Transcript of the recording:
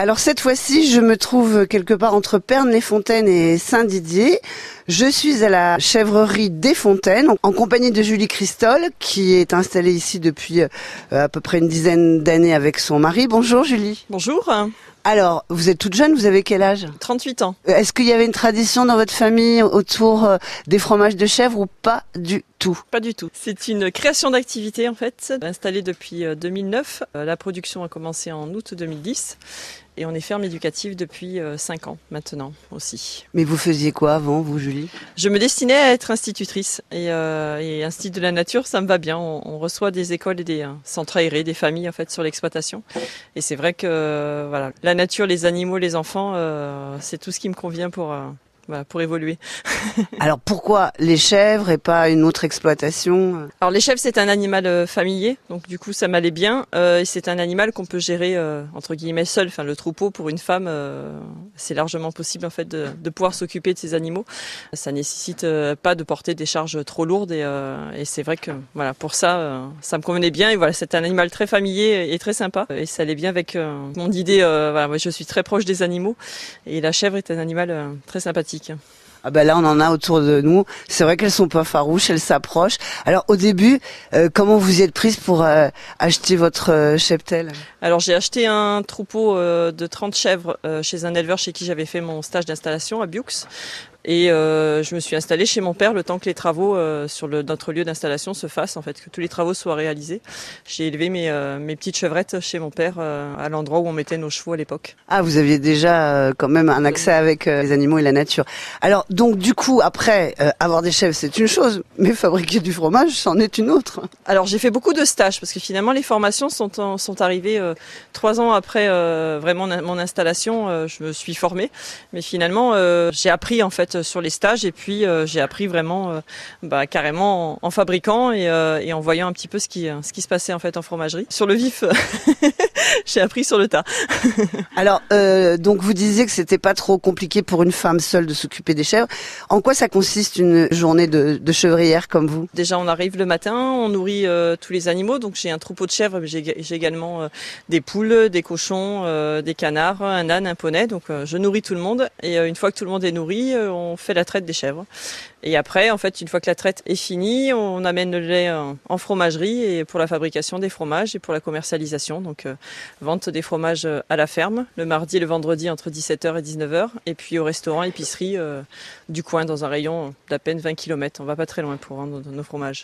Alors cette fois-ci, je me trouve quelque part entre Pernes-les-Fontaines et Saint-Didier. Je suis à la chèvrerie des Fontaines en compagnie de Julie Christol qui est installée ici depuis euh, à peu près une dizaine d'années avec son mari. Bonjour Julie. Bonjour. Alors, vous êtes toute jeune, vous avez quel âge? 38 ans. Euh, Est-ce qu'il y avait une tradition dans votre famille autour euh, des fromages de chèvre ou pas du tout? Pas du tout. C'est une création d'activité en fait, installée depuis 2009. La production a commencé en août 2010 et on est ferme éducative depuis 5 ans maintenant aussi. Mais vous faisiez quoi avant, vous Julie? Je me destinais à être institutrice et, euh, et institut de la nature, ça me va bien. On, on reçoit des écoles et des euh, centres aérés, des familles en fait sur l'exploitation. Et c'est vrai que euh, voilà, la nature, les animaux, les enfants, euh, c'est tout ce qui me convient pour voilà, pour évoluer. Alors pourquoi les chèvres et pas une autre exploitation? Alors les chèvres c'est un animal euh, familier, donc du coup ça m'allait bien. Euh, et c'est un animal qu'on peut gérer euh, entre guillemets seul. Enfin le troupeau pour une femme, euh, c'est largement possible en fait de, de pouvoir s'occuper de ces animaux. Ça nécessite pas de porter des charges trop lourdes et, et c'est vrai que voilà pour ça ça me convenait bien. Et voilà c'est un animal très familier et très sympa et ça allait bien avec mon idée. voilà moi je suis très proche des animaux et la chèvre est un animal très sympathique. musique. Ah ben là, on en a autour de nous. C'est vrai qu'elles sont pas farouches, elles s'approchent. Alors au début, euh, comment vous y êtes prise pour euh, acheter votre euh, cheptel? Alors j'ai acheté un troupeau euh, de 30 chèvres chez un éleveur chez qui j'avais fait mon stage d'installation à Biux. Et euh, je me suis installée chez mon père le temps que les travaux euh, sur le, notre lieu d'installation se fassent, en fait, que tous les travaux soient réalisés. J'ai élevé mes, euh, mes petites chevrettes chez mon père à l'endroit où on mettait nos chevaux à l'époque. Ah, vous aviez déjà quand même un accès avec les animaux et la nature. Alors donc du coup, après, euh, avoir des chèvres, c'est une chose, mais fabriquer du fromage, c'en est une autre. Alors j'ai fait beaucoup de stages parce que finalement les formations sont, sont arrivées euh, trois ans après euh, vraiment mon installation. euh, je me suis formée, mais finalement euh, j'ai appris en fait sur les stages et puis euh, j'ai appris vraiment euh, bah, carrément en, fabriquant et, euh, et en voyant un petit peu ce qui ce qui se passait en fait en fromagerie. Sur le vif, j'ai appris sur le tas. Alors euh, donc vous disiez que c'était pas trop compliqué pour une femme seule de s'occuper des chèvres. En quoi ça consiste une journée de, de chevrière comme vous? Déjà, on arrive le matin, on nourrit euh, tous les animaux. Donc, j'ai un troupeau de chèvres, mais j'ai également euh, des poules, des cochons, euh, des canards, un âne, un poney. Donc, je nourris tout le monde. Et une fois que tout le monde est nourri, on fait la traite des chèvres. Et après, en fait, une fois que la traite est finie, on amène le lait en fromagerie et pour la fabrication des fromages et pour la commercialisation. Donc, euh, vente des fromages euh, à la ferme le mardi et le vendredi entre 17h et 19h. Et puis au restaurant, épicerie euh, du coin dans un rayon d'à peine 20 km. On va pas très loin pour vendre nos fromages.